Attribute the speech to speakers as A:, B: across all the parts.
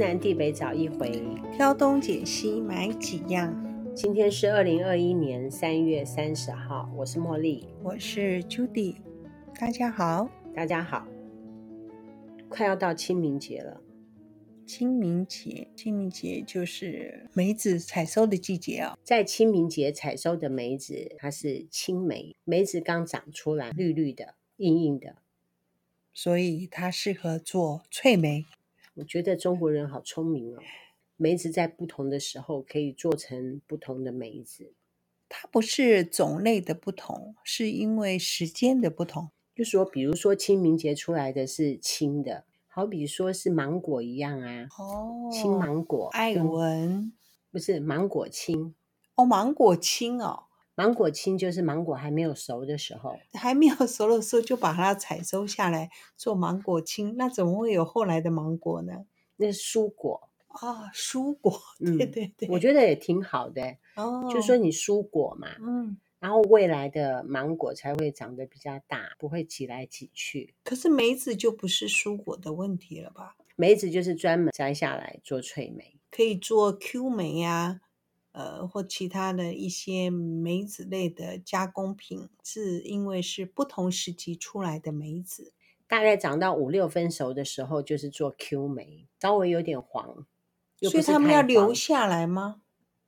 A: 天南地北找一回，
B: 挑东拣西买几样。
A: 今天是二零二一年三月三十号，我是茉莉，
B: 我是 Judy，大家好，
A: 大家好。快要到清明节了，
B: 清明节，清明节就是梅子采收的季节啊、哦。
A: 在清明节采收的梅子，它是青梅，梅子刚长出来，绿绿的，硬硬的。
B: 所以它适合做脆梅。
A: 我觉得中国人好聪明哦，梅子在不同的时候可以做成不同的梅子。
B: 它不是种类的不同，是因为时间的不同。
A: 就说，比如说清明节出来的是青的，好比说是芒果一样啊。
B: 哦，
A: 青芒果，
B: 艾文
A: 不是芒果青
B: 哦，芒果青哦。
A: 芒果青就是芒果还没有熟的时候，
B: 还没有熟的时候就把它采收下来做芒果青，那怎么会有后来的芒果呢？
A: 那是蔬果
B: 啊，蔬果，对对对，
A: 嗯、我觉得也挺好的哦。就说你蔬果嘛，
B: 嗯，然
A: 后未来的芒果才会长得比较大，不会挤来挤去。
B: 可是梅子就不是蔬果的问题了吧？
A: 梅子就是专门摘下来做脆梅，
B: 可以做 Q 梅呀、啊。呃，或其他的一些梅子类的加工品，是因为是不同时期出来的梅子，
A: 大概长到五六分熟的时候，就是做 Q 梅，稍微有点黄，
B: 所以他们要留下来吗？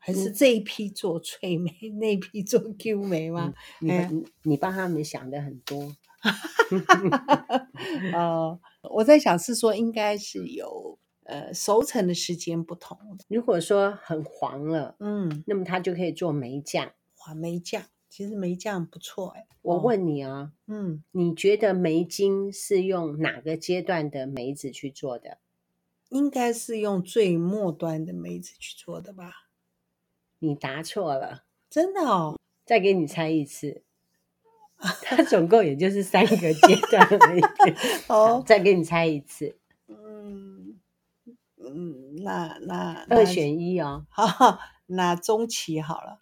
B: 还是这一批做脆梅，嗯、那一批做 Q 梅吗？
A: 嗯、你、帮他们想的很多。
B: 呃，我在想是说，应该是有。呃，熟成的时间不同。
A: 如果说很黄了，
B: 嗯，
A: 那么它就可以做梅酱。
B: 哇，梅酱其实梅酱不错哎。
A: 我问你啊，
B: 嗯，
A: 你觉得梅精是用哪个阶段的梅子去做的？
B: 应该是用最末端的梅子去做的吧？
A: 你答错了，
B: 真的哦。
A: 再给你猜一次，它总共也就是三个阶段而已。
B: 哦，
A: 再给你猜一次。
B: 嗯，那那
A: 二选一哦，
B: 好，那中期好了。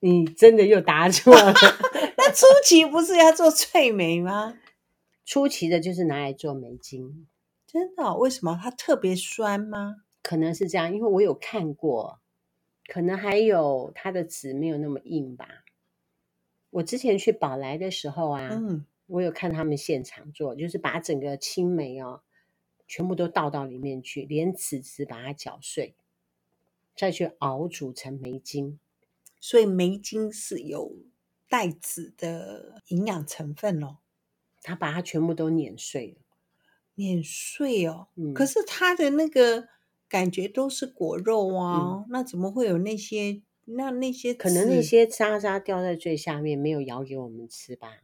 A: 你真的又答错了。
B: 那初期不是要做脆梅吗？
A: 初期的就是拿来做梅精。
B: 真的哦？为什么？它特别酸吗？
A: 可能是这样，因为我有看过，可能还有它的籽没有那么硬吧。我之前去宝来的时候啊，
B: 嗯，
A: 我有看他们现场做，就是把整个青梅哦。全部都倒到里面去，连籽籽把它搅碎，再去熬煮成梅精。
B: 所以梅精是有带籽的营养成分哦。
A: 他把它全部都碾碎了，
B: 碾碎哦。
A: 嗯。
B: 可是它的那个感觉都是果肉啊，
A: 嗯，
B: 那怎么会有那些？那那些
A: 可能那些渣渣掉在最下面，没有舀给我们吃吧？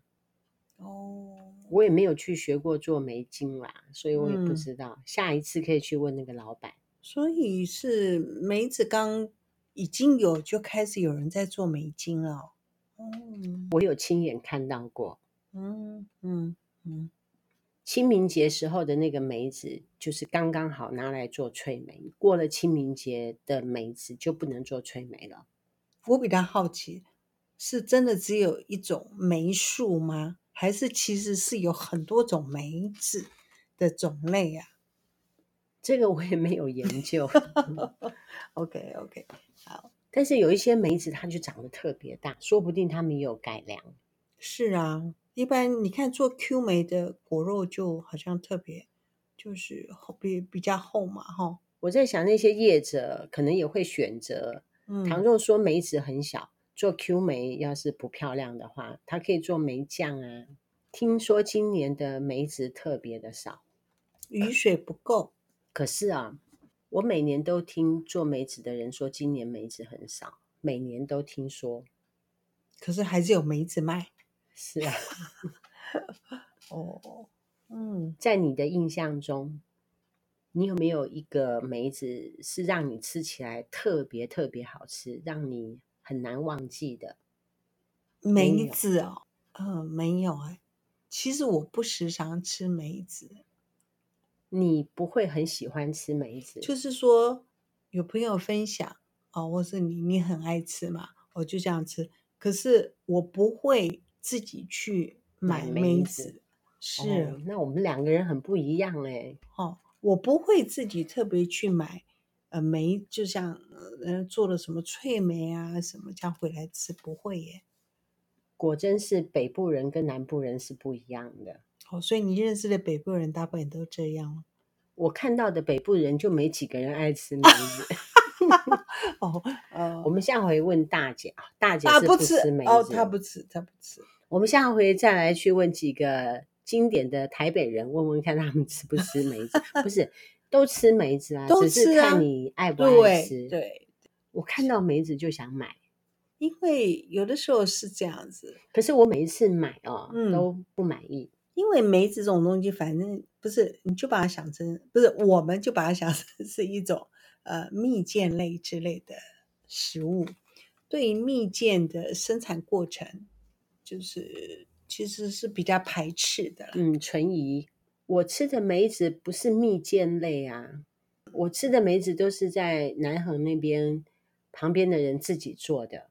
B: 哦。
A: 我也没有去学过做梅精啦，所以我也不知道。
B: 嗯、
A: 下一次可以去问那个老板。
B: 所以是梅子刚已经有就开始有人在做梅精了。
A: 嗯，我有亲眼看到过。
B: 嗯嗯嗯，
A: 清明节时候的那个梅子就是刚刚好拿来做脆梅，过了清明节的梅子就不能做脆梅了。
B: 我比较好奇，是真的只有一种梅树吗？还是其实是有很多种梅子的种类啊，
A: 这个我也没有研究。
B: OK OK，好。
A: 但是有一些梅子它就长得特别大，说不定他们也有改良。
B: 是啊，一般你看做 Q 梅的果肉就好像特别就是比比较厚嘛，哈。
A: 我在想那些业者可能也会选择，嗯，倘若说梅子很小。做 Q 梅要是不漂亮的话，它可以做梅酱啊。听说今年的梅子特别的少，
B: 雨水不够。
A: 可是啊，我每年都听做梅子的人说，今年梅子很少，每年都听说。
B: 可是还是有梅子卖。
A: 是啊。
B: 哦，嗯，
A: 在你的印象中，你有没有一个梅子是让你吃起来特别特别好吃，让你很难忘记的
B: 梅子哦，呃，没有哎。其实我不时常吃梅子。
A: 你不会很喜欢吃梅子？
B: 就是说有朋友分享哦，或是你你很爱吃嘛，我就这样吃。可是我不会自己去买梅子。
A: 是、哦，那我们两个人很不一样哎。
B: 哦，我不会自己特别去买呃梅，就像呃做了什么脆梅啊什么这样回来吃，不会耶。
A: 果真是北部人跟南部人是不一样的。
B: 哦，所以你认识的北部人大部分都这样。
A: 我看到的北部人就没几个人爱吃梅子。
B: 哦，呃，
A: 我们下回问大姐啊，大姐是不吃梅子，
B: 哦，她不吃，她不吃。
A: 我们下回再来去问几个经典的台北人，问问看他们吃不吃梅子？不是，都吃梅子啊，
B: 都
A: 吃啊，只是看你爱不爱吃。
B: 对，对，
A: 我看到梅子就想买，
B: 因为有的时候是这样子。
A: 可是我每一次买哦，嗯，都不满意，
B: 因为梅子这种东西，反正不是，你就把它想成不是，我们就把它想成是一种呃蜜饯类之类的食物。对于蜜饯的生产过程。就是其实是比较排斥的，
A: 嗯，存疑。我吃的梅子不是蜜饯类啊，我吃的梅子都是在南横那边旁边的人自己做的。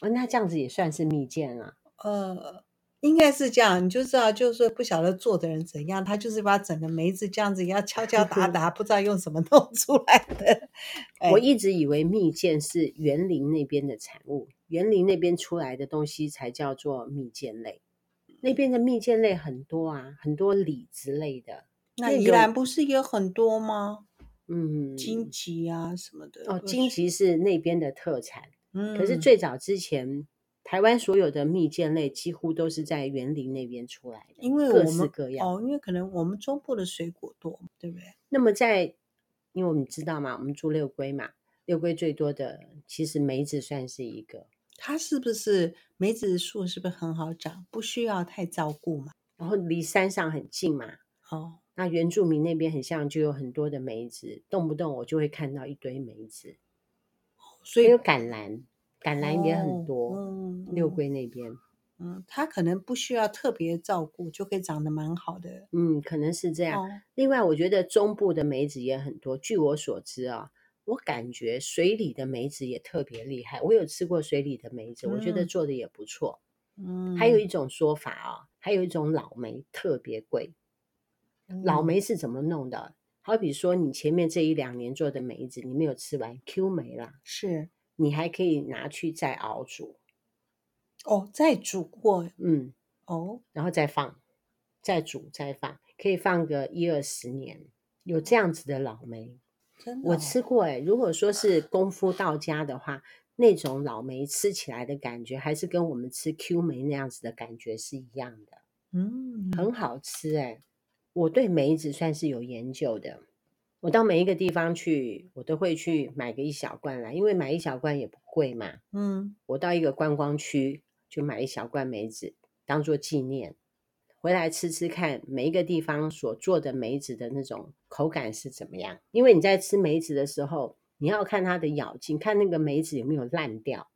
A: 哦，那这样子也算是蜜饯啊？
B: 呃，应该是这样。你就知道，就是不晓得做的人怎样，他就是把整个梅子这样子要敲敲打打，不知道用什么弄出来的。
A: 我一直以为蜜饯是园林那边的产物。园林那边出来的东西才叫做蜜饯类，那边的蜜饯类很多啊，很多李子类的。
B: 那宜兰不是也很多吗？
A: 嗯，
B: 荆棘啊什么的。
A: 哦，荆棘是那边的特产。嗯，可是最早之前，台湾所有的蜜饯类几乎都是在园林那边出来的，
B: 因为
A: 各式各样。
B: 哦，因为可能我们中部的水果多，对不对？
A: 那么在，因为我们知道嘛，我们住六龟嘛，六龟最多的其实梅子算是一个。
B: 它是不是梅子树？是不是很好长？不需要太照顾嘛？
A: 然后离山上很近嘛？
B: 哦，
A: 那原住民那边很像，就有很多的梅子，动不动我就会看到一堆梅子。所以有橄榄，橄榄也很多。
B: 嗯，
A: 六龟那边，
B: 嗯，它可能不需要特别照顾，就可以长得蛮好的。
A: 嗯，可能是这样。
B: 哦，
A: 另外，我觉得中部的梅子也很多。据我所知啊。我感觉水里的梅子也特别厉害，我有吃过水里的梅子，我觉得做的也不错。
B: 嗯，
A: 还有一种说法啊、哦，还有一种老梅特别贵。老梅是怎么弄的？好比说你前面这一两年做的梅子，你没有吃完，Q 梅了，
B: 是
A: 你还可以拿去再熬煮。
B: 哦，再煮过，
A: 嗯，
B: 哦，
A: 然后再放，再煮再放，可以放个一二十年，有这样子的老梅。我吃过哎，如果说是功夫到家的话，那种老梅吃起来的感觉，还是跟我们吃 Q 梅那样子的感觉是一样的，
B: 嗯，
A: 很好吃哎。我对梅子算是有研究的，我到每一个地方去，我都会去买个一小罐来，因为买一小罐也不贵嘛，
B: 嗯，
A: 我到一个观光区就买一小罐梅子当做纪念。回来吃吃看，每一个地方所做的梅子的那种口感是怎么样？因为你在吃梅子的时候，你要看它的咬劲，看那个梅子有没有烂掉。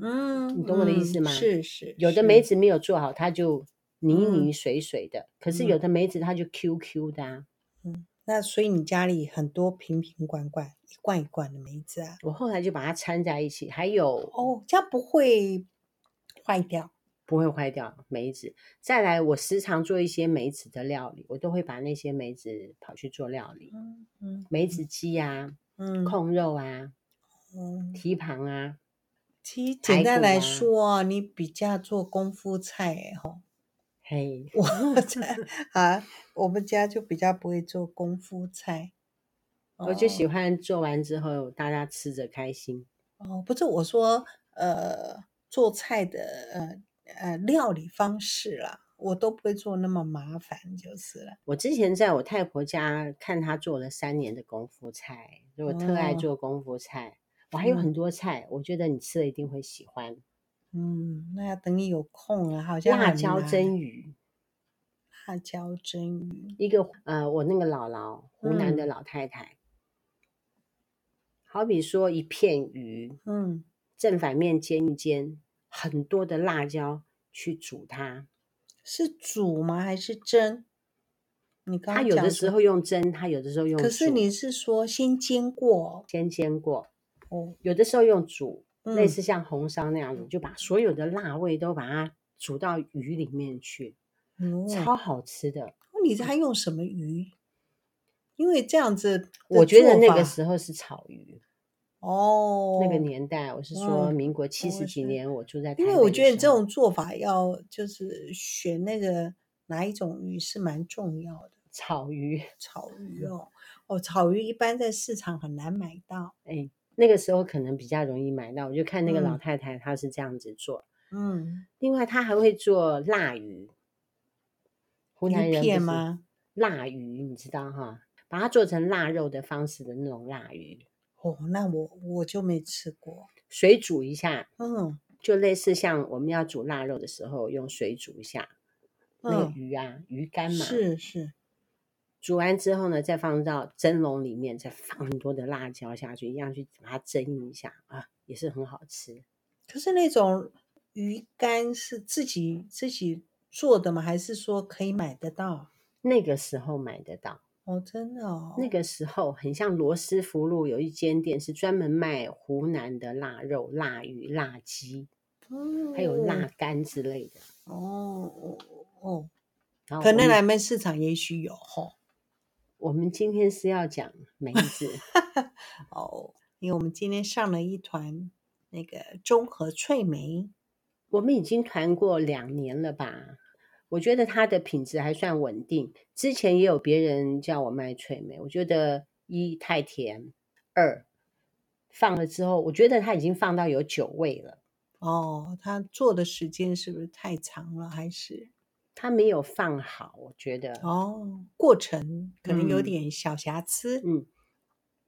B: 嗯，
A: 你懂我的意思吗？
B: 嗯、是是，
A: 有的梅子没有做好，它就泥泥水水的；嗯、可是有的梅子它就 Q Q 的啊。
B: 嗯，那所以你家里很多瓶瓶罐罐、一罐一罐的梅子啊？
A: 我后来就把它掺在一起，还有
B: 哦，这样不会坏掉。
A: 不会坏掉梅子。再来，我时常做一些梅子的料理，我都会把那些梅子跑去做料理。
B: 嗯嗯，
A: 梅子鸡啊，
B: 嗯，
A: 控肉啊，
B: 嗯，
A: 蹄膀啊。
B: 其实简单来说啊，你比较做功夫菜哎吼。
A: 嘿，
B: 我在啊，我们家就比较不会做功夫菜。
A: 我就喜欢做完之后大家吃着开心。
B: 哦，不是我说，呃，做菜的呃。呃，料理方式啦，我都不会做那么麻烦，就是了。
A: 我之前在我太婆家看她做了三年的功夫菜，我特爱做功夫菜。我、哦、还有很多菜、嗯，我觉得你吃了一定会喜欢。
B: 嗯，那要等你有空了，好像
A: 辣椒蒸鱼，
B: 辣椒蒸鱼，
A: 一个呃，我那个姥姥，湖南的老太太，嗯、好比说一片鱼，
B: 嗯，
A: 正反面煎一煎。很多的辣椒去煮它，
B: 是煮吗？还是蒸？你刚刚
A: 他有的时候用蒸，他有的时候用煮。
B: 可是你是说先煎过？
A: 先煎过。
B: 哦，
A: 有的时候用煮，
B: 嗯、
A: 类似像红烧那样子，就把所有的辣味都把它煮到鱼里面去，
B: 嗯、
A: 超好吃的。
B: 你在用什么鱼？因为这样子，
A: 我觉得那个时候是草鱼。
B: 哦，
A: 那个年代，我是说民国七十几年，我住在。
B: 因为我觉得这种做法要就是选那个哪一种鱼是蛮重要的。
A: 草鱼，
B: 草鱼哦，哦，草鱼一般在市场很难买到。
A: 哎，那个时候可能比较容易买到，我就看那个老太太她是这样子做。
B: 嗯，
A: 另外她还会做腊鱼，湖南人
B: 片吗？
A: 腊鱼你知道哈，把它做成腊肉的方式的那种腊鱼。
B: 哦，那我我就没吃过，
A: 水煮一下，
B: 嗯，
A: 就类似像我们要煮腊肉的时候用水煮一下，嗯、那个鱼啊，鱼干嘛，
B: 是是，
A: 煮完之后呢，再放到蒸笼里面，再放很多的辣椒下去，一样去把它蒸一下啊，也是很好吃。
B: 可是那种鱼干是自己自己做的吗？还是说可以买得到？
A: 那个时候买得到。
B: 哦，真的哦，
A: 那个时候很像罗斯福路有一间店是专门卖湖南的腊肉、腊鱼、腊鸡，嗯，还有腊肝之类的。
B: 哦哦哦，可能南门市场也许有哦。
A: 我们今天是要讲梅子
B: 哦，因为我们今天上了一团那个中和脆梅，
A: 我们已经团过两年了吧。我觉得它的品质还算稳定。之前也有别人叫我卖脆梅，我觉得一太甜，二放了之后，我觉得它已经放到有酒味了。
B: 哦，它做的时间是不是太长了？还是
A: 它没有放好？我觉得
B: 哦，过程可能有点小瑕疵。
A: 嗯，嗯，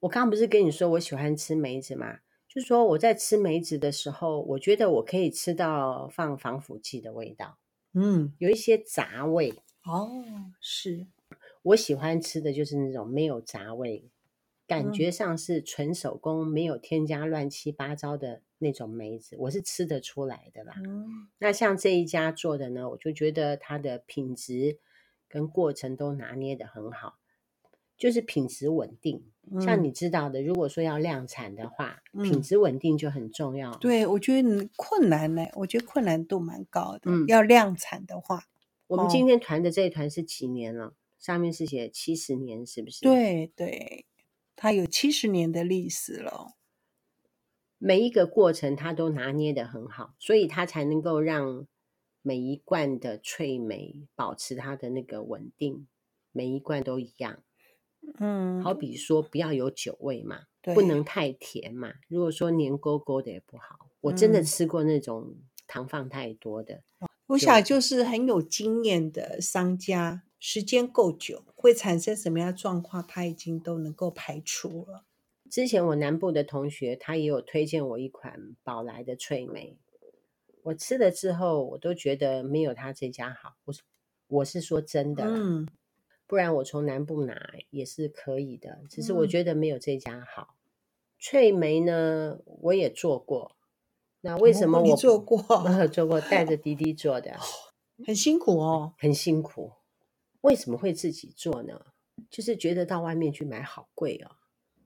A: 我刚刚不是跟你说我喜欢吃梅子吗？就是说我在吃梅子的时候，我觉得我可以吃到放防腐剂的味道。
B: 嗯，
A: 有一些杂味
B: 哦，是
A: 我喜欢吃的就是那种没有杂味，感觉上是纯手工，没有添加乱七八糟的那种梅子，我是吃得出来的啦。
B: 嗯，
A: 那像这一家做的呢，我就觉得它的品质跟过程都拿捏的很好。就是品质稳定，像你知道的，如果说要量产的话，嗯、品质稳定就很重要。
B: 对，我觉得困难呢，我觉得困难度蛮高的。嗯，要量产的话，
A: 我们今天团的这一团是几年了？哦、上面是写七十年，是不是？
B: 对对，它有七十年的历史了。
A: 每一个过程它都拿捏的很好，所以它才能够让每一罐的脆梅保持它的那个稳定，每一罐都一样。
B: 嗯，
A: 好比说不要有酒味嘛，对不能太甜嘛。如果说黏勾勾的也不好。我真的吃过那种糖放太多的。
B: 嗯、我想就是很有经验的商家，时间够久，会产生什么样状况，他已经都能够排除了。
A: 之前我南部的同学，他也有推荐我一款宝来的脆梅，我吃了之后，我都觉得没有他这家好。我是我是说真的，
B: 嗯。
A: 不然我从南部拿也是可以的，只是我觉得没有这家好。嗯、脆梅呢，我也做过。那为什么我、
B: 哦、做过？
A: 做过带着滴滴做的，
B: 很辛苦哦，
A: 很辛苦。为什么会自己做呢？就是觉得到外面去买好贵哦。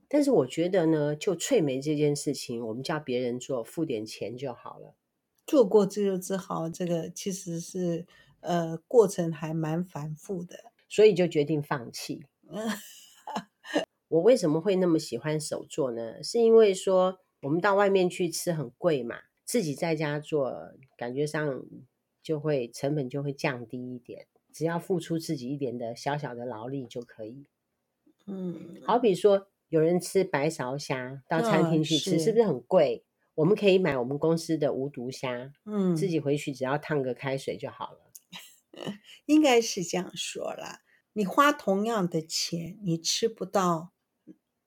A: 但是我觉得呢，就翠梅这件事情，我们叫别人做，付点钱就好了。
B: 做过之后之好，这个其实是呃过程还蛮繁复的。
A: 所以就决定放弃。我为什么会那么喜欢手做呢？是因为说我们到外面去吃很贵嘛，自己在家做，感觉上就会成本就会降低一点，只要付出自己一点的小小的劳力就可以。
B: 嗯，
A: 好比说有人吃白芍虾，到餐厅去吃，哦、是，是不是很贵？我们可以买我们公司的无毒虾，嗯，自己回去只要烫个开水就好了。
B: 应该是这样说啦，你花同样的钱，你吃不到，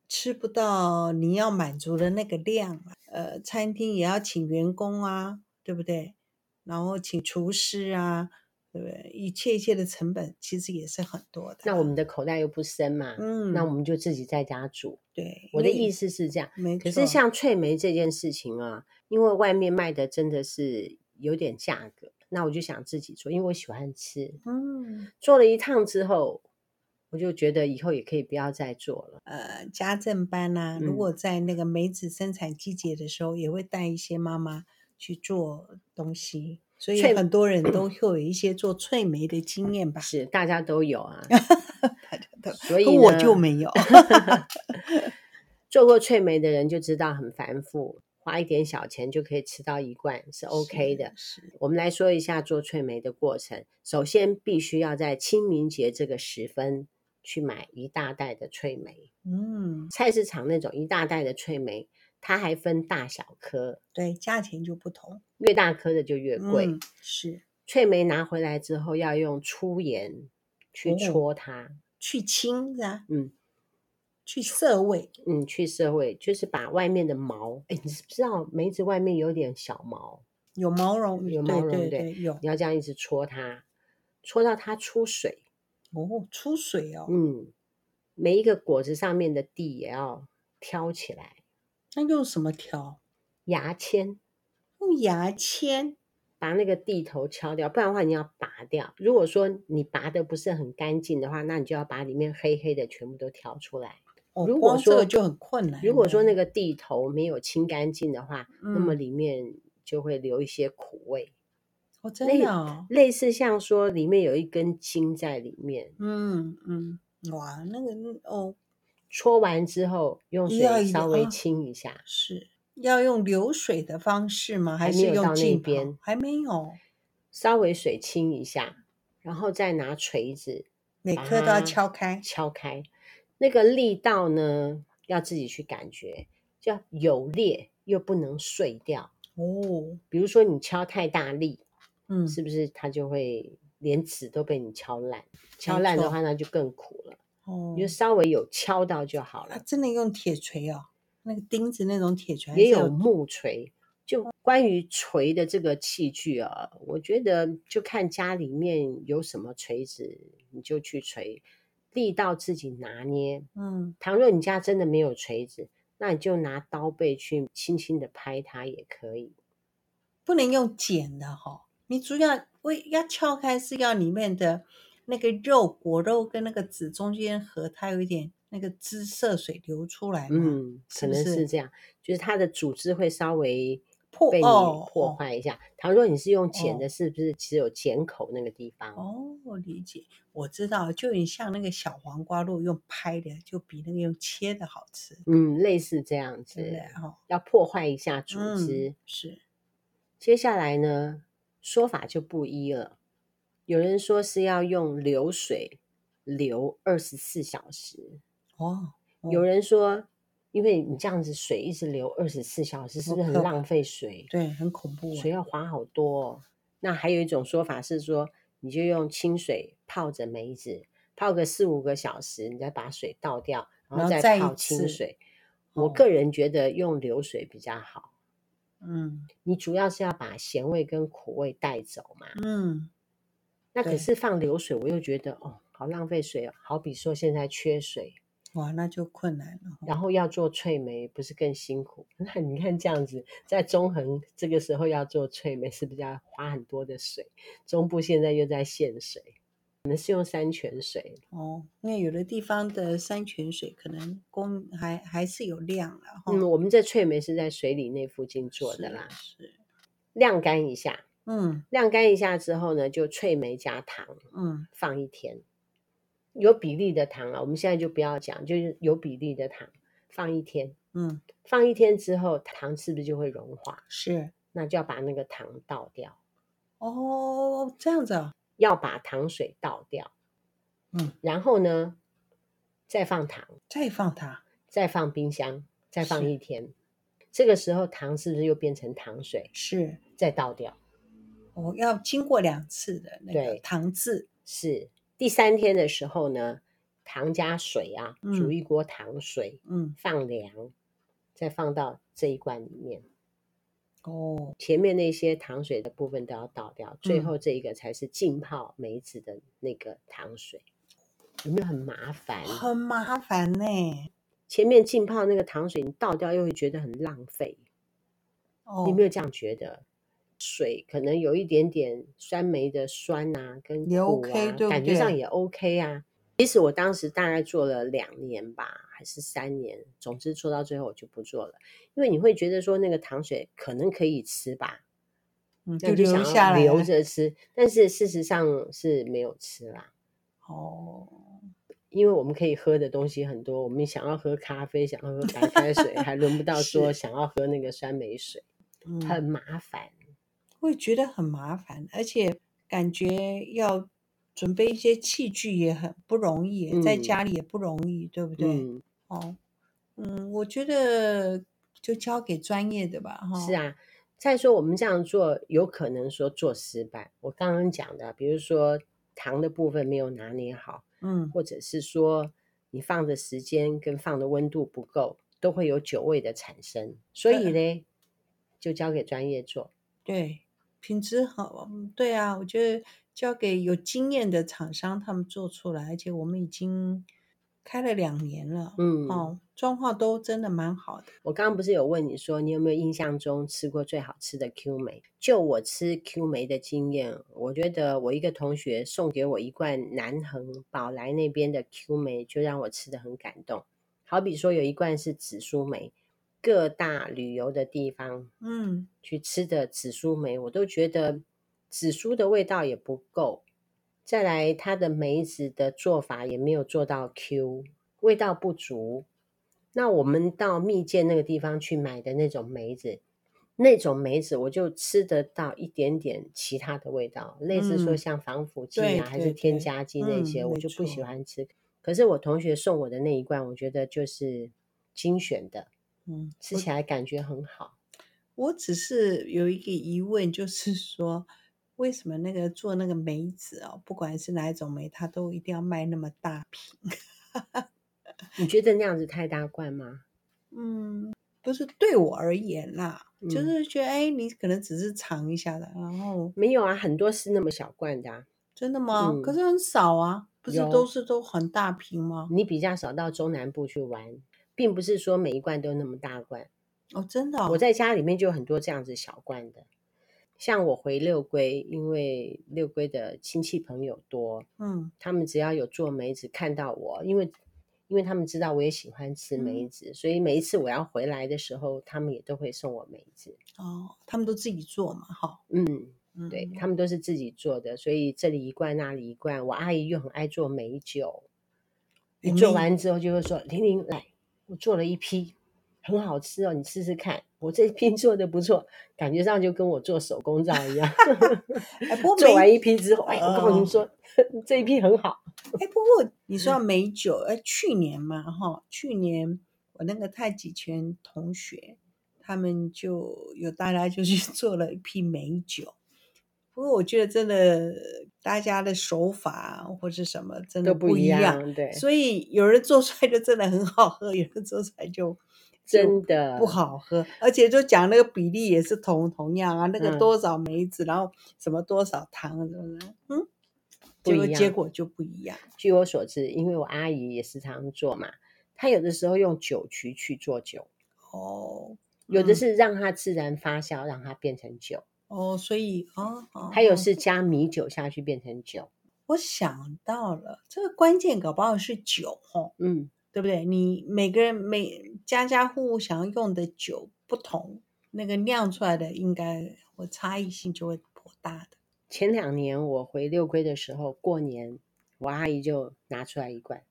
B: 吃不到你要满足的那个量啊。呃，餐厅也要请员工啊，对不对？然后请厨师啊，对不对？一切一切的成本其实也是很多的。
A: 那我们的口袋又不深嘛，
B: 嗯，
A: 那我们就自己在家煮。
B: 对，
A: 我的意思是这样。
B: 没错。
A: 可是像脆梅这件事情啊，因为外面卖的真的是有点价格。那我就想自己做，因为我喜欢吃。
B: 嗯，
A: 做了一趟之后，我就觉得以后也可以不要再做了。
B: 呃，家政班啊，嗯、如果在那个梅子生产季节的时候，也会带一些妈妈去做东西，所以很多人 都会有一些做脆梅的经验吧？
A: 是，大家都有啊。
B: 的，
A: 所以
B: 我就没有。
A: 做过脆梅的人就知道很繁复，花一点小钱就可以吃到一罐是 OK 的。
B: 是，是
A: 我们来说一下做脆梅的过程。首先，必须要在清明节这个时分去买一大袋的脆梅。
B: 嗯，
A: 菜市场那种一大袋的脆梅，它还分大小颗，
B: 对，价钱就不同，
A: 越大颗的就越贵。
B: 嗯、是，
A: 脆梅拿回来之后要用粗盐去搓它，哦、
B: 去青是吧？
A: 嗯。
B: 去涩味，
A: 嗯，去涩味就是把外面的毛，哎，你知不知道梅子外面有点小毛，
B: 有毛绒，
A: 有毛绒，
B: 对，对，对，有。
A: 你要这样一直搓它，搓到它出水。
B: 哦，出水哦。
A: 嗯，每一个果子上面的蒂也要挑起来。
B: 那用什么挑？
A: 牙签。
B: 用牙签
A: 把那个蒂头敲掉，不然的话你要拔掉。如果说你拔的不是很干净的话，那你就要把里面黑黑的全部都挑出来。如果说
B: 就很困难，
A: 如果说那个地头没有清干净的话，
B: 嗯、
A: 那么里面就会留一些苦味。
B: 哦，真的、哦
A: 类，类似像说里面有一根筋在里面。
B: 嗯嗯，哇，那个哦，
A: 搓完之后用水稍微清一下，
B: 要是要用流水的方式吗？还是用浸泡？还没有，还没有，
A: 稍微水清一下，然后再拿锤子，
B: 每颗都要敲开，
A: 敲开。那个力道呢，要自己去感觉，叫有裂又不能碎掉
B: 哦。
A: 比如说你敲太大力，
B: 嗯，
A: 是不是它就会连纸都被你敲烂？敲烂的话，那就更苦了。
B: 哦，
A: 你就稍微有敲到就好了。
B: 真的用铁锤哦，那个钉子那种铁锤，
A: 也有木锤。就关于锤的这个器具啊，我觉得就看家里面有什么锤子，你就去锤。力道自己拿捏，
B: 嗯，
A: 倘若你家真的没有锤子，那你就拿刀背去轻轻的拍它也可以，
B: 不能用剪的哈、哦。你主要为要撬开是要里面的那个肉果肉跟那个籽中间和它有一点那个汁色水流出来嘛，
A: 嗯，可能是这样，就是它的组织会稍微。被你
B: 破
A: 破坏一下。倘若你是用剪的，是不是只有剪口那个地方？
B: 哦，我理解，我知道，就你像那个小黄瓜，如果用拍的，就比那个用切的好吃。
A: 嗯，类似这样子。
B: 对，
A: 要破坏一下组织。
B: 嗯，是。
A: 接下来呢，说法就不一了。有人说是要用流水流二十四小时。
B: 哦。哦。
A: 有人说。因为你这样子水一直流二十四小时，是不是很浪费水？
B: 对，很恐怖，
A: 水要花好多哦。那还有一种说法是说，你就用清水泡着梅子，泡个四五个小时，你再把水倒掉，然后再泡清水。我个人觉得用流水比较好。
B: 嗯，
A: 你主要是要把咸味跟苦味带走嘛。
B: 嗯，
A: 那可是放流水，我又觉得哦，好浪费水哦。好比说现在缺水。
B: 哇，那就困难了。
A: 然后要做翠梅，不是更辛苦？那你看这样子，在中横这个时候要做翠梅，是不是要花很多的水？中部现在又在限水，可能是用山泉水
B: 哦。因为有的地方的山泉水可能供还还是有量的。
A: 嗯，我们这翠梅是在水里那附近做的啦，
B: 是，是
A: 晾干一下。
B: 嗯，
A: 晾干一下之后呢，就翠梅加糖，
B: 嗯，
A: 放一天。有比例的糖啊，我们现在就不要讲，就是有比例的糖放一天，
B: 嗯，
A: 放一天之后，糖是不是就会融化？
B: 是，
A: 那就要把那个糖倒掉。
B: 哦，这样子啊，
A: 要把糖水倒掉，
B: 嗯，
A: 然后呢，再放糖，
B: 再放糖，
A: 再放冰箱，再放一天，这个时候糖是不是又变成糖水？
B: 是，
A: 再倒掉。
B: 哦，要经过两次的那个糖渍，
A: 是。第三天的时候呢，糖加水啊，
B: 嗯、
A: 煮一锅糖水，
B: 嗯，
A: 放凉，再放到这一罐里面。
B: 哦，
A: 前面那些糖水的部分都要倒掉，最后这一个才是浸泡梅子的那个糖水。嗯、有没有很麻烦？
B: 很麻烦呢。
A: 前面浸泡那个糖水，你倒掉又会觉得很浪费。
B: 哦，
A: 你有没有这样觉得？水可能有一点点酸梅的酸啊，跟苦啊，OK, 对对，感觉上也 OK 啊。其实我当时大概做了两年吧，还是三年，总之做到最后我就不做了，因为你会觉得说那个糖水可能可以吃吧，
B: 嗯，就留下来
A: 留着吃，但是事实上是没有吃啦。
B: 哦，
A: 因为我们可以喝的东西很多，我们想要喝咖啡，想要喝白开水，还轮不 到说想要喝那个酸梅水，很麻烦。
B: 我也觉得很麻烦，而且感觉要准备一些器具也很不容易，嗯、在家里也不容易，对不对？嗯哦，嗯，我觉得就交给专业的吧，哈。
A: 是啊，再说我们这样做，有可能说做失败。我刚刚讲的，比如说糖的部分没有拿捏好。嗯，或者是说你放的时间跟放的温度不够，都会有酒味的产生。所以呢，就交给专业做。
B: 对，品质好，对啊，我觉得交给有经验的厂商他们做出来，而且我们已经。开了两年了，嗯，哦，状况都真的蛮好的。
A: 我刚刚不是有问你说，你有没有印象中吃过最好吃的 Q 梅？就我吃 Q 梅的经验，我觉得我一个同学送给我一罐南横宝来那边的 Q 梅，就让我吃的很感动。好比说有一罐是紫苏梅，各大旅游的地方，嗯，去吃的紫苏梅，我都觉得紫苏的味道也不够。再来，它的梅子的做法也没有做到 Q，味道不足。那我们到蜜饯那个地方去买的那种梅子，那种梅子我就吃得到一点点其他的味道，嗯、类似说像防腐剂啊，还是添加剂那些，我就不喜欢吃。可是我同学送我的那一罐，我觉得就是精选的，嗯，吃起来感觉很好。
B: 我，我只是有一个疑问，就是说。为什么那个做那个梅子哦，不管是哪一种梅，它都一定要卖那么大瓶？
A: 你觉得那样子太大罐吗？
B: 嗯，不是对我而言啦，嗯、就是觉得哎，你可能只是尝一下的，然后
A: 没有啊，很多是那么小罐的、啊，
B: 真的吗？嗯、可是很少啊，不是都是都很大瓶吗？
A: 你比较少到中南部去玩，并不是说每一罐都那么大罐
B: 哦，真的、哦，
A: 我在家里面就有很多这样子小罐的。像我回六龟，因为六龟的亲戚朋友多，嗯，他们只要有做梅子，看到我，因为因为他们知道我也喜欢吃梅子，嗯、所以每一次我要回来的时候，他们也都会送我梅子。
B: 哦，他们都自己做嘛，哈，
A: 嗯，对，他们都是自己做的，所以这里一罐，那里一罐。我阿姨又很爱做美酒，你做完之后就会说：“玲玲来，我做了一批。”很好吃哦，你试试看。我这一批做的不错，感觉上就跟我做手工皂一样。哎、不过做完一批之后，哎，我告诉你说，呃、这一批很好。
B: 哎，不过你说美酒，哎，去年嘛，哈，去年我那个太极拳同学，他们就有大家就去 做了一批美酒。不过我觉得真的，大家的手法或者什么真的不一样，
A: 都不一样，对。
B: 所以有人做出来就真的很好喝，有人做出来就。
A: 真的
B: 不好喝，而且就讲那个比例也是同同样啊，那个多少梅子，嗯、然后什么多少糖，是不是？嗯，结果结果就不一样。
A: 据我所知，因为我阿姨也时常做嘛，她有的时候用酒曲去做酒，哦，有的是让它自然发酵，让它变成酒，
B: 哦，所以哦，
A: 哦还有是加米酒下去变成酒。
B: 我想到了，这个关键搞不好是酒，哦，嗯。对不对？你每个人每家家户户想要用的酒不同，那个酿出来的应该我差异性就会颇大的。
A: 前两年我回六龟的时候，过年我阿姨就拿出来一罐，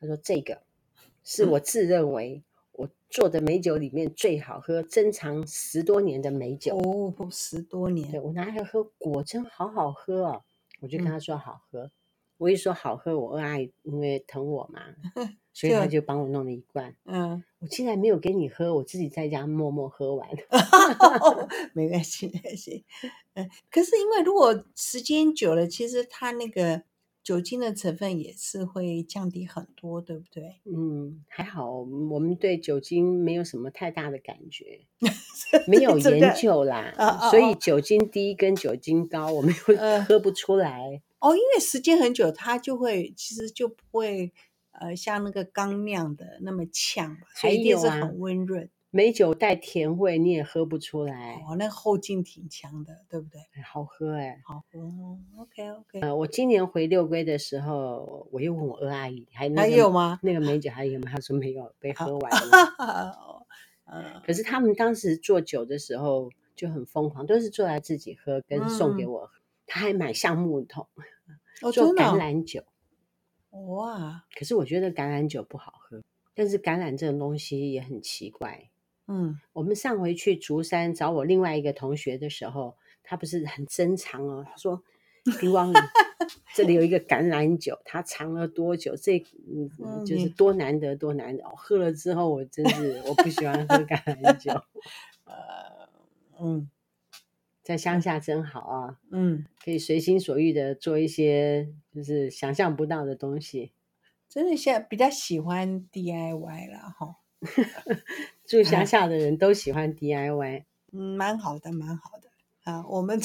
A: 她说：“这个是我自认为我做的美酒里面最好喝、珍藏十多年的美酒。”
B: 哦，十多年，
A: 对，我拿来喝，果真好好喝哦。我就跟他说好喝，嗯、我一说好喝，我二阿姨因为疼我嘛。所以他就帮我弄了一罐，嗯，我竟然没有给你喝，我自己在家默默喝完。
B: 没关系，没关系。嗯，可是因为如果时间久了，其实它那个酒精的成分也是会降低很多，对不对？
A: 嗯，还好，我们对酒精没有什么太大的感觉，没有研究啦，所以酒精低跟酒精高，我们会喝不出来。
B: 哦，因为时间很久，它就会其实就不会。呃，像那个刚酿的那么呛，所以一定是很温润。
A: 梅酒带甜味，你也喝不出来。
B: 哦，那个后劲挺强的，对不对？
A: 好喝哎、欸，
B: 好喝。OK OK。
A: 呃，我今年回六龟的时候，我又问我二阿姨，还、那个、
B: 还有吗？
A: 那个美酒还有吗？她说没有，被喝完了。可是他们当时做酒的时候就很疯狂，都是做来自己喝，跟送给我。嗯、他还买橡木桶，做橄榄酒。
B: 哇！
A: 可是我觉得橄榄酒不好喝，但是橄榄这种东西也很奇怪。
B: 嗯，
A: 我们上回去竹山找我另外一个同学的时候，他不是很珍藏哦，他说。平王，这里有一个橄榄酒，他藏了多久？这嗯，就是多难得，多难得。喝了之后，我真是我不喜欢喝橄榄酒。
B: 呃，嗯，
A: 在乡下真好啊，
B: 嗯，
A: 可以随心所欲的做一些就是想象不到的东西。
B: 真的，现在比较喜欢 DIY 了哈。
A: 住乡下的人都喜欢 DIY，
B: 嗯，蛮好的，蛮好的。啊，我们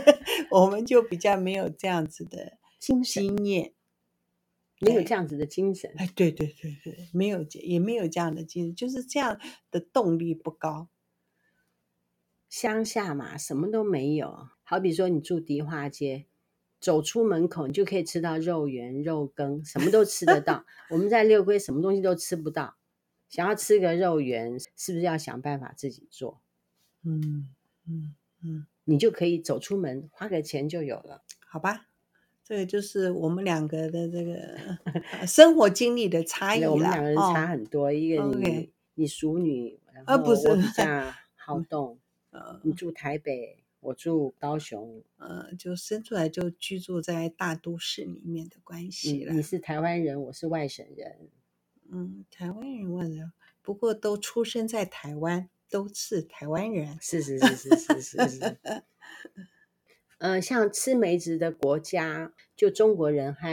B: 我们就比较没有这样子的经验，
A: 没有这样子的精神。
B: 哎，对对对对，没有也没有这样的精神，就是这样的动力不高。
A: 乡下嘛，什么都没有。好比说，你住迪化街，走出门口你就可以吃到肉圆、肉羹，什么都吃得到。我们在六龟，什么东西都吃不到。想要吃个肉圆，是不是要想办法自己做？
B: 嗯嗯嗯。
A: 你就可以走出门，花个钱就有了，
B: 好吧？这个就是我们两个的这个生活经历的差异了。
A: 我们两个人差很多，哦、一个你
B: okay.
A: 你淑女，
B: 呃，不是，
A: 我比较好动。呃，你住台北，我住高雄，
B: 呃，就生出来就居住在大都市里面的关系了。
A: 你是台湾人，我是外省人。
B: 嗯，台湾人，问了，不过都出生在台湾。都是台湾人，
A: 是是是是是是是。呃，像吃梅子的国家，就中国人和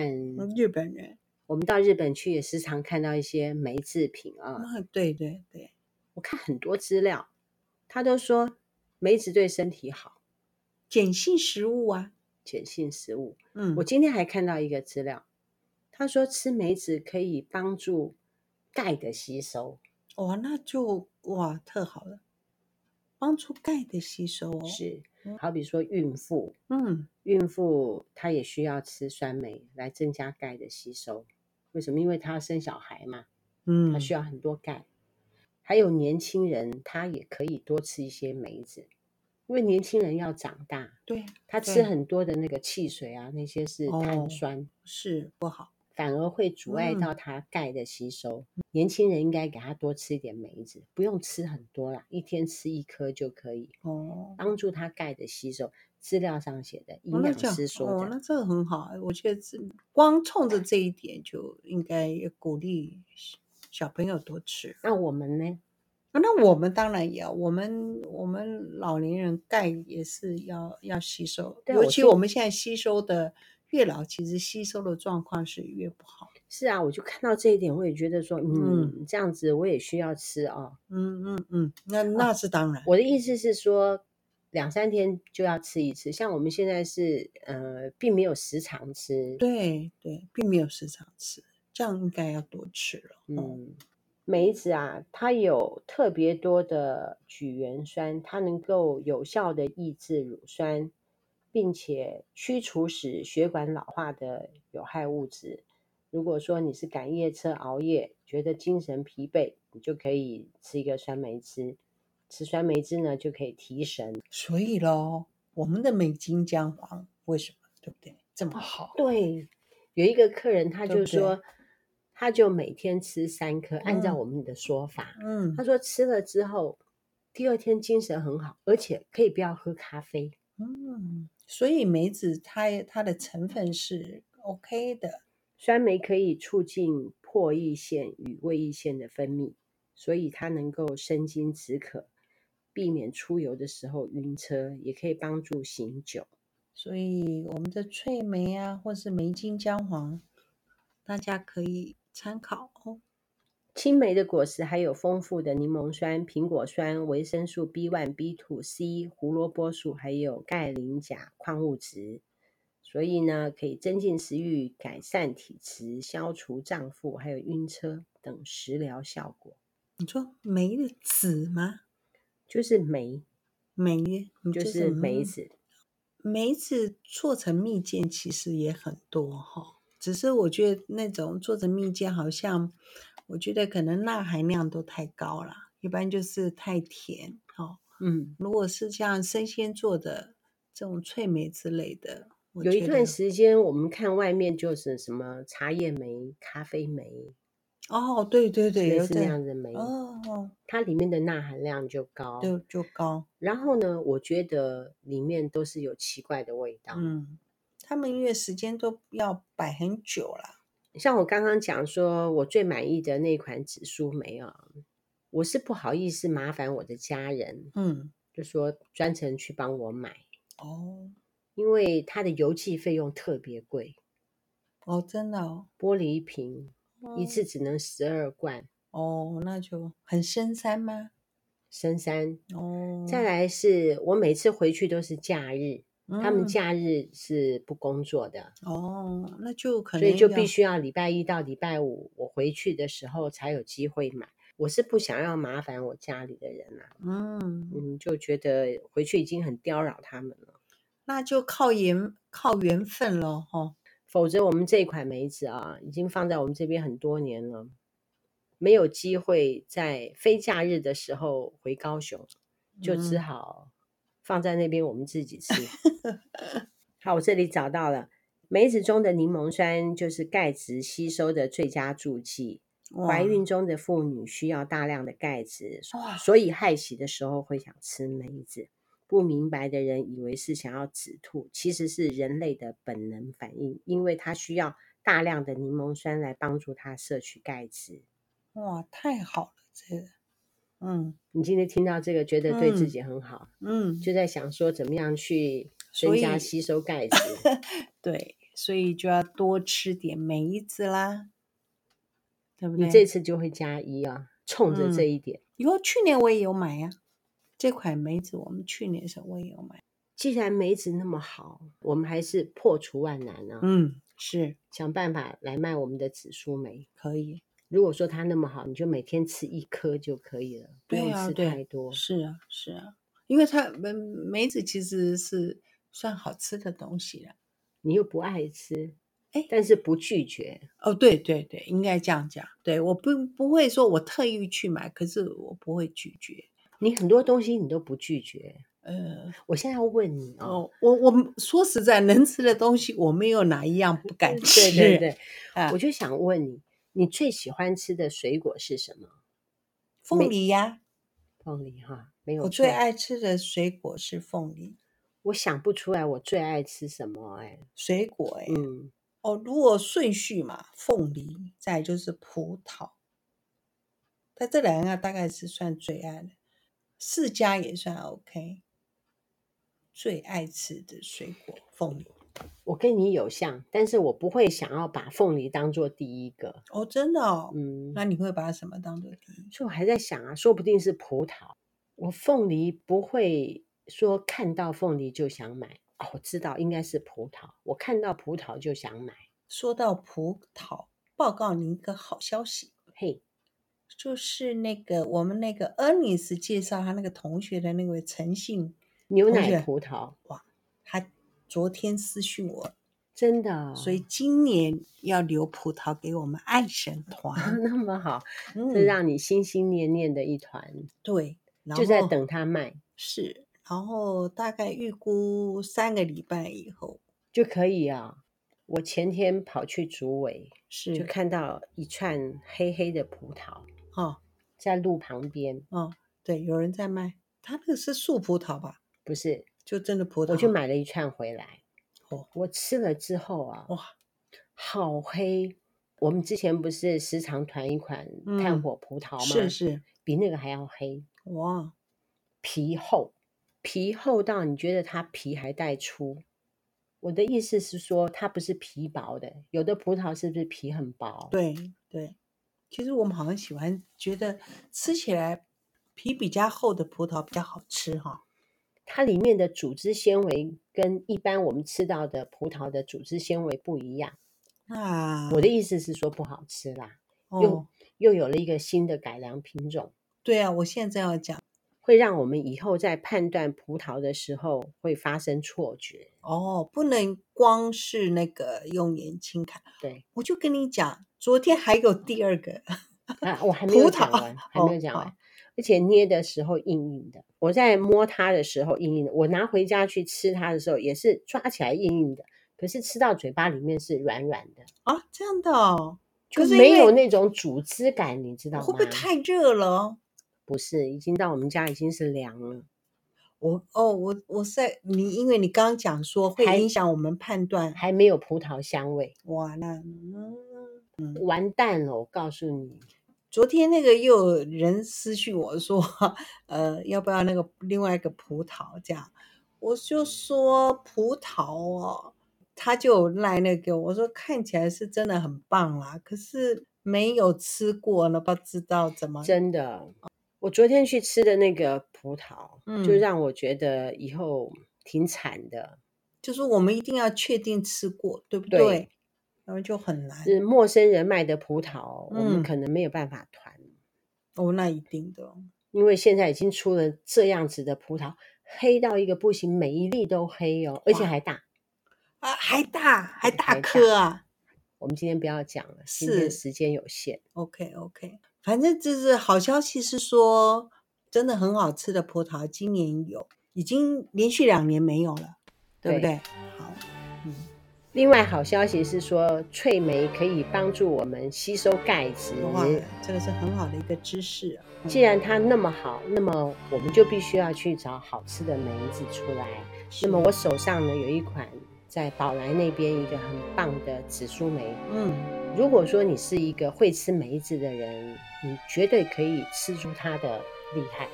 B: 日本人。
A: 我们到日本去也时常看到一些梅制品啊。
B: 啊，对对对，
A: 我看很多资料，他都说梅子对身体好，
B: 碱性食物啊，
A: 碱性食物。
B: 嗯，
A: 我今天还看到一个资料，他说吃梅子可以帮助钙的吸收。
B: 哇，那就哇特好了，帮助钙的吸收哦。
A: 是，好比说孕妇，
B: 嗯，
A: 孕妇她也需要吃酸梅来增加钙的吸收。为什么？因为她要生小孩嘛，
B: 嗯，
A: 她需要很多钙。还有年轻人，他也可以多吃一些梅子，因为年轻人要长大，
B: 对，
A: 他吃很多的那个汽水啊，那些是碳酸，
B: 哦，是不好。
A: 反而会阻碍到它钙的吸收。嗯、年轻人应该给他多吃一点梅子，不用吃很多啦，一天吃一颗就可以
B: 哦，
A: 帮助他钙的吸收。资料上写的，营养师说的。
B: 哦，那这个很好，我觉得光冲着这一点就应该鼓励小朋友多吃。
A: 那我们呢？
B: 那我们当然也要，我们我们老年人钙也是要要吸收，尤其我们现在吸收的。越老，其实吸收的状况是越不好。
A: 是啊，我就看到这一点，我也觉得说，嗯，嗯这样子我也需要吃啊。
B: 嗯嗯嗯，那那是当然。
A: 我的意思是说，两三天就要吃一次。像我们现在是，呃，并没有时常吃。
B: 对对，并没有时常吃，这样应该要多吃了。
A: 嗯，梅子啊，它有特别多的咀原酸，它能够有效的抑制乳酸。并且驱除使血管老化的有害物质。如果说你是赶夜车、熬夜，觉得精神疲惫，你就可以吃一个酸梅汁。吃酸梅汁呢，就可以提神。
B: 所以咯，我们的美金姜黄为什么对不对这么好？
A: 对，有一个客人他就说，对对他就每天吃三颗，按照我们的说法，
B: 嗯，
A: 他说吃了之后，第二天精神很好，而且可以不要喝咖啡。
B: 嗯。所以梅子它它的成分是 OK 的，
A: 酸梅可以促进唾液腺与胃液腺的分泌，所以它能够生津止渴，避免出游的时候晕车，也可以帮助醒酒。
B: 所以我们的脆梅啊，或是梅精姜黄，大家可以参考哦。
A: 青梅的果实还有丰富的柠檬酸、苹果酸、维生素 B1、B2、C、胡萝卜素，还有钙、磷、钾矿物质，所以呢，可以增进食欲、改善体质、消除胀腹，还有晕车等食疗效果。
B: 你说梅的籽吗？
A: 就是梅，
B: 梅
A: 就是梅子。
B: 梅子做成蜜饯其实也很多哈，只是我觉得那种做成蜜饯好像。我觉得可能钠含量都太高了，一般就是太甜。哦，
A: 嗯，
B: 如果是像生鲜做的这种脆梅之类的，
A: 有一段时间，我们看外面就是什么茶叶梅、咖啡梅。
B: 哦，对对对，
A: 是那样的梅。哦，它里面的钠含量就高，
B: 就就高。
A: 然后呢，我觉得里面都是有奇怪的味道。
B: 嗯，他们因为时间都要摆很久了。
A: 像我刚刚讲说，我最满意的那款紫苏梅啊，我是不好意思麻烦我的家人，
B: 嗯，
A: 就说专程去帮我买。
B: 哦，
A: 因为它的邮寄费用特别贵。
B: 哦，真的哦，
A: 玻璃瓶。一次只能十二罐
B: 哦，那就很深山吗？
A: 深山
B: 哦。
A: 再来是我每次回去都是假日，嗯、他们假日是不工作的。
B: 哦，那就可能
A: 所以就必须要礼拜一到礼拜五我回去的时候才有机会买。我是不想要麻烦我家里的人啊，
B: 嗯。
A: 嗯，就觉得回去已经很叨扰他们了，
B: 那就靠缘靠缘分了哈。哦
A: 否则，我们这款梅子啊，已经放在我们这边很多年了，没有机会在非假日的时候回高雄，就只好放在那边我们自己吃。嗯、好，我这里找到了梅子中的柠檬酸，就是钙质吸收的最佳助剂。怀孕中的妇女需要大量的钙质，所以害喜的时候会想吃梅子。不明白的人以为是想要止吐，其实是人类的本能反应，因为它需要大量的柠檬酸来帮助它摄取钙质。
B: 哇，太好了，这个，嗯，
A: 你今天听到这个，觉得对自己很好，
B: 嗯，嗯，
A: 就在想说怎么样去增加吸收钙质。
B: 对，所以就要多吃点梅子啦，对不对？
A: 你这次就会加一啊，冲着这一点。
B: 因为、嗯、去年我也有买呀、啊。这款梅子我们去年的时候我也有买。
A: 既然梅子那么好，我们还是破除万难啊！
B: 嗯，是
A: 想办法来卖我们的紫苏梅。
B: 可以。
A: 如果说它那么好，你就每天吃一颗就可以了，不用吃太多。
B: 是啊，是啊，因为它梅梅子其实是算好吃的东西了。
A: 你又不爱吃，哎，但是不拒绝。
B: 哦，对对对，应该这样讲。对，我不不会说我特意去买，可是我不会拒绝。
A: 你很多东西你都不拒绝，
B: 呃，
A: 我现在要问你哦，
B: 哦我我说实在，能吃的东西我没有哪一样不 敢吃，
A: 对对对，啊、我就想问你，你最喜欢吃的水果是什么？
B: 凤梨呀，
A: 凤梨哈，没有。
B: 我最爱吃的水果是凤梨，
A: 我想不出来我最爱吃什么哎，
B: 水果哎，
A: 嗯，
B: 哦，如果顺序嘛，凤梨，再就是葡萄，在这两个大概是算最爱的。释迦也算 OK，最爱吃的水果凤梨，
A: 我跟你有像，但是我不会想要把凤梨当做第一个
B: 哦，真的哦，
A: 嗯，
B: 那你会把什么当做第一？
A: 所以我还在想啊，说不定是葡萄。我凤梨不会说看到凤梨就想买哦，我知道应该是葡萄，我看到葡萄就想买。
B: 说到葡萄，报告你一个好消息，
A: 嘿。
B: 就是那个我们那个 Ernest 介绍他那个同学的那位陈姓
A: 牛奶葡萄
B: 哇，他昨天私讯我，
A: 真的、哦，
B: 所以。今年要留葡萄给我们爱神团，
A: 那么好，是、嗯、让你心心念念的一团，
B: 对，
A: 就在等他卖，
B: 是，然后大概预估三个礼拜以后。
A: 就可以啊。我前天跑去竹围，
B: 是
A: 就看到一串黑黑的葡萄。
B: 哦，
A: 在路旁边，
B: 哦，对，有人在卖，他那个是树葡萄吧？
A: 不是，
B: 就真的葡萄。
A: 我就买了一串回来，
B: 哦，
A: 我吃了之后啊，
B: 哇，
A: 好黑！我们之前不是时常团一款炭火葡萄吗？
B: 是是，
A: 比那个还要黑，
B: 哇，
A: 皮厚，皮厚到你觉得它皮还带粗。我的意思是说，它不是皮薄的，有的葡萄是不是皮很薄？
B: 对对。其实我们好像喜欢觉得吃起来皮比较厚的葡萄比较好吃哈，
A: 它里面的组织纤维跟一般我们吃到的葡萄的组织纤维不一样。
B: 啊，
A: 我的意思是说不好吃啦，
B: 哦、
A: 又又有了一个新的改良品种。
B: 对啊，我现在要讲，
A: 会让我们以后在判断葡萄的时候会发生错觉。
B: 哦，不能光是那个用眼睛看。
A: 对，
B: 我就跟你讲。昨天还有第二个
A: 啊，我还没有讲完，还没有讲完，哦，而且捏的时候硬硬的。我在摸它的时候硬硬的，我拿回家去吃它的时候也是抓起来硬硬的。可是吃到嘴巴里面是软软的
B: 啊，这样的哦，
A: 就是没有那种组织感，你知道吗？
B: 会不会太热了？
A: 不是，已经到我们家已经是凉了。
B: 我哦，我我在你，因为你刚刚讲说会影响我们判断，
A: 还没有葡萄香味。
B: 哇，那
A: 嗯，完蛋了！我告诉你，
B: 昨天那个又有人私讯我说，呃，要不要那个另外一个葡萄这样？我就说葡萄哦，他就赖那个，我说看起来是真的很棒啦，可是没有吃过呢，不知道怎么
A: 真的。我昨天去吃的那个葡萄，嗯，就让我觉得以后挺惨的。
B: 就是我们一定要确定吃过，对不对？对，然后就很难。
A: 是陌生人卖的葡萄，嗯，我们可能没有办法团。
B: 哦，那一定的，
A: 因为现在已经出了这样子的葡萄，黑到一个不行，每一粒都黑哦，而且还大
B: 啊，还大，还大颗啊。
A: 我们今天不要讲了，是今天时间有限。
B: OK OK。反正就是好消息是说，真的很好吃的葡萄，今年有，已经连续两年没有了，对不？对好，嗯。
A: 另外好消息是说，脆梅可以帮助我们吸收钙质，
B: 哇，这个是很好的一个知识啊。
A: 既然它那么好，那么我们就必须要去找好吃的梅子出来。那么我手上呢，有一款。在宝来那边一个很棒的紫苏梅，嗯，如果说你是一个会吃梅子的人，你绝对可以吃出它的厉害。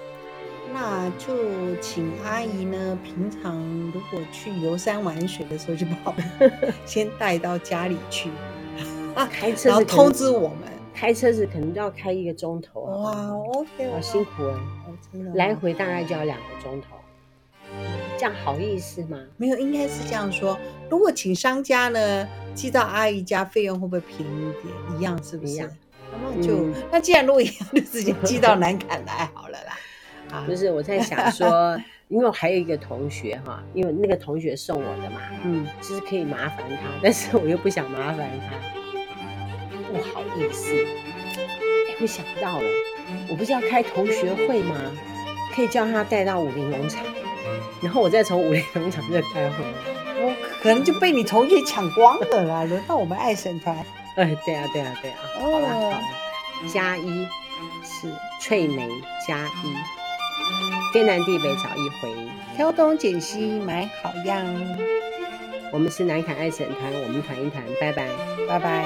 B: 那就请阿姨呢，平常如果去游山玩水的时候，就把我们 先带到家里去
A: 啊，开车，
B: 然后通知我们。
A: 开车子可能都要开一个钟头，
B: 哇，OK，
A: 好辛苦啊，来回大概就要两个钟头。这样好意思吗？
B: 没有，应该是这样说。如果请商家呢寄到阿姨家，费用会不会便宜一点？一样是不是？那就、嗯、那既然如果一样，就直接寄到南坎来好了啦。啊，
A: 不是，我在想说，因为我还有一个同学哈，因为那个同学送我的嘛，嗯，就是可以麻烦他，但是我又不想麻烦他，不好意思。哎，我想到了，我不是要开同学会吗？可以叫他带到武林农场。然后我再从武林农场再开回来，
B: 我可能就被你同学抢光了啦。轮到我们爱神团，
A: 哎，对啊，对啊，对啊。哦，好了，好了，加一是翠梅加一，天南地北找一回，
B: 挑东拣西买好样。
A: 我们是南凯爱审团，我们团一团，拜拜
B: 拜拜。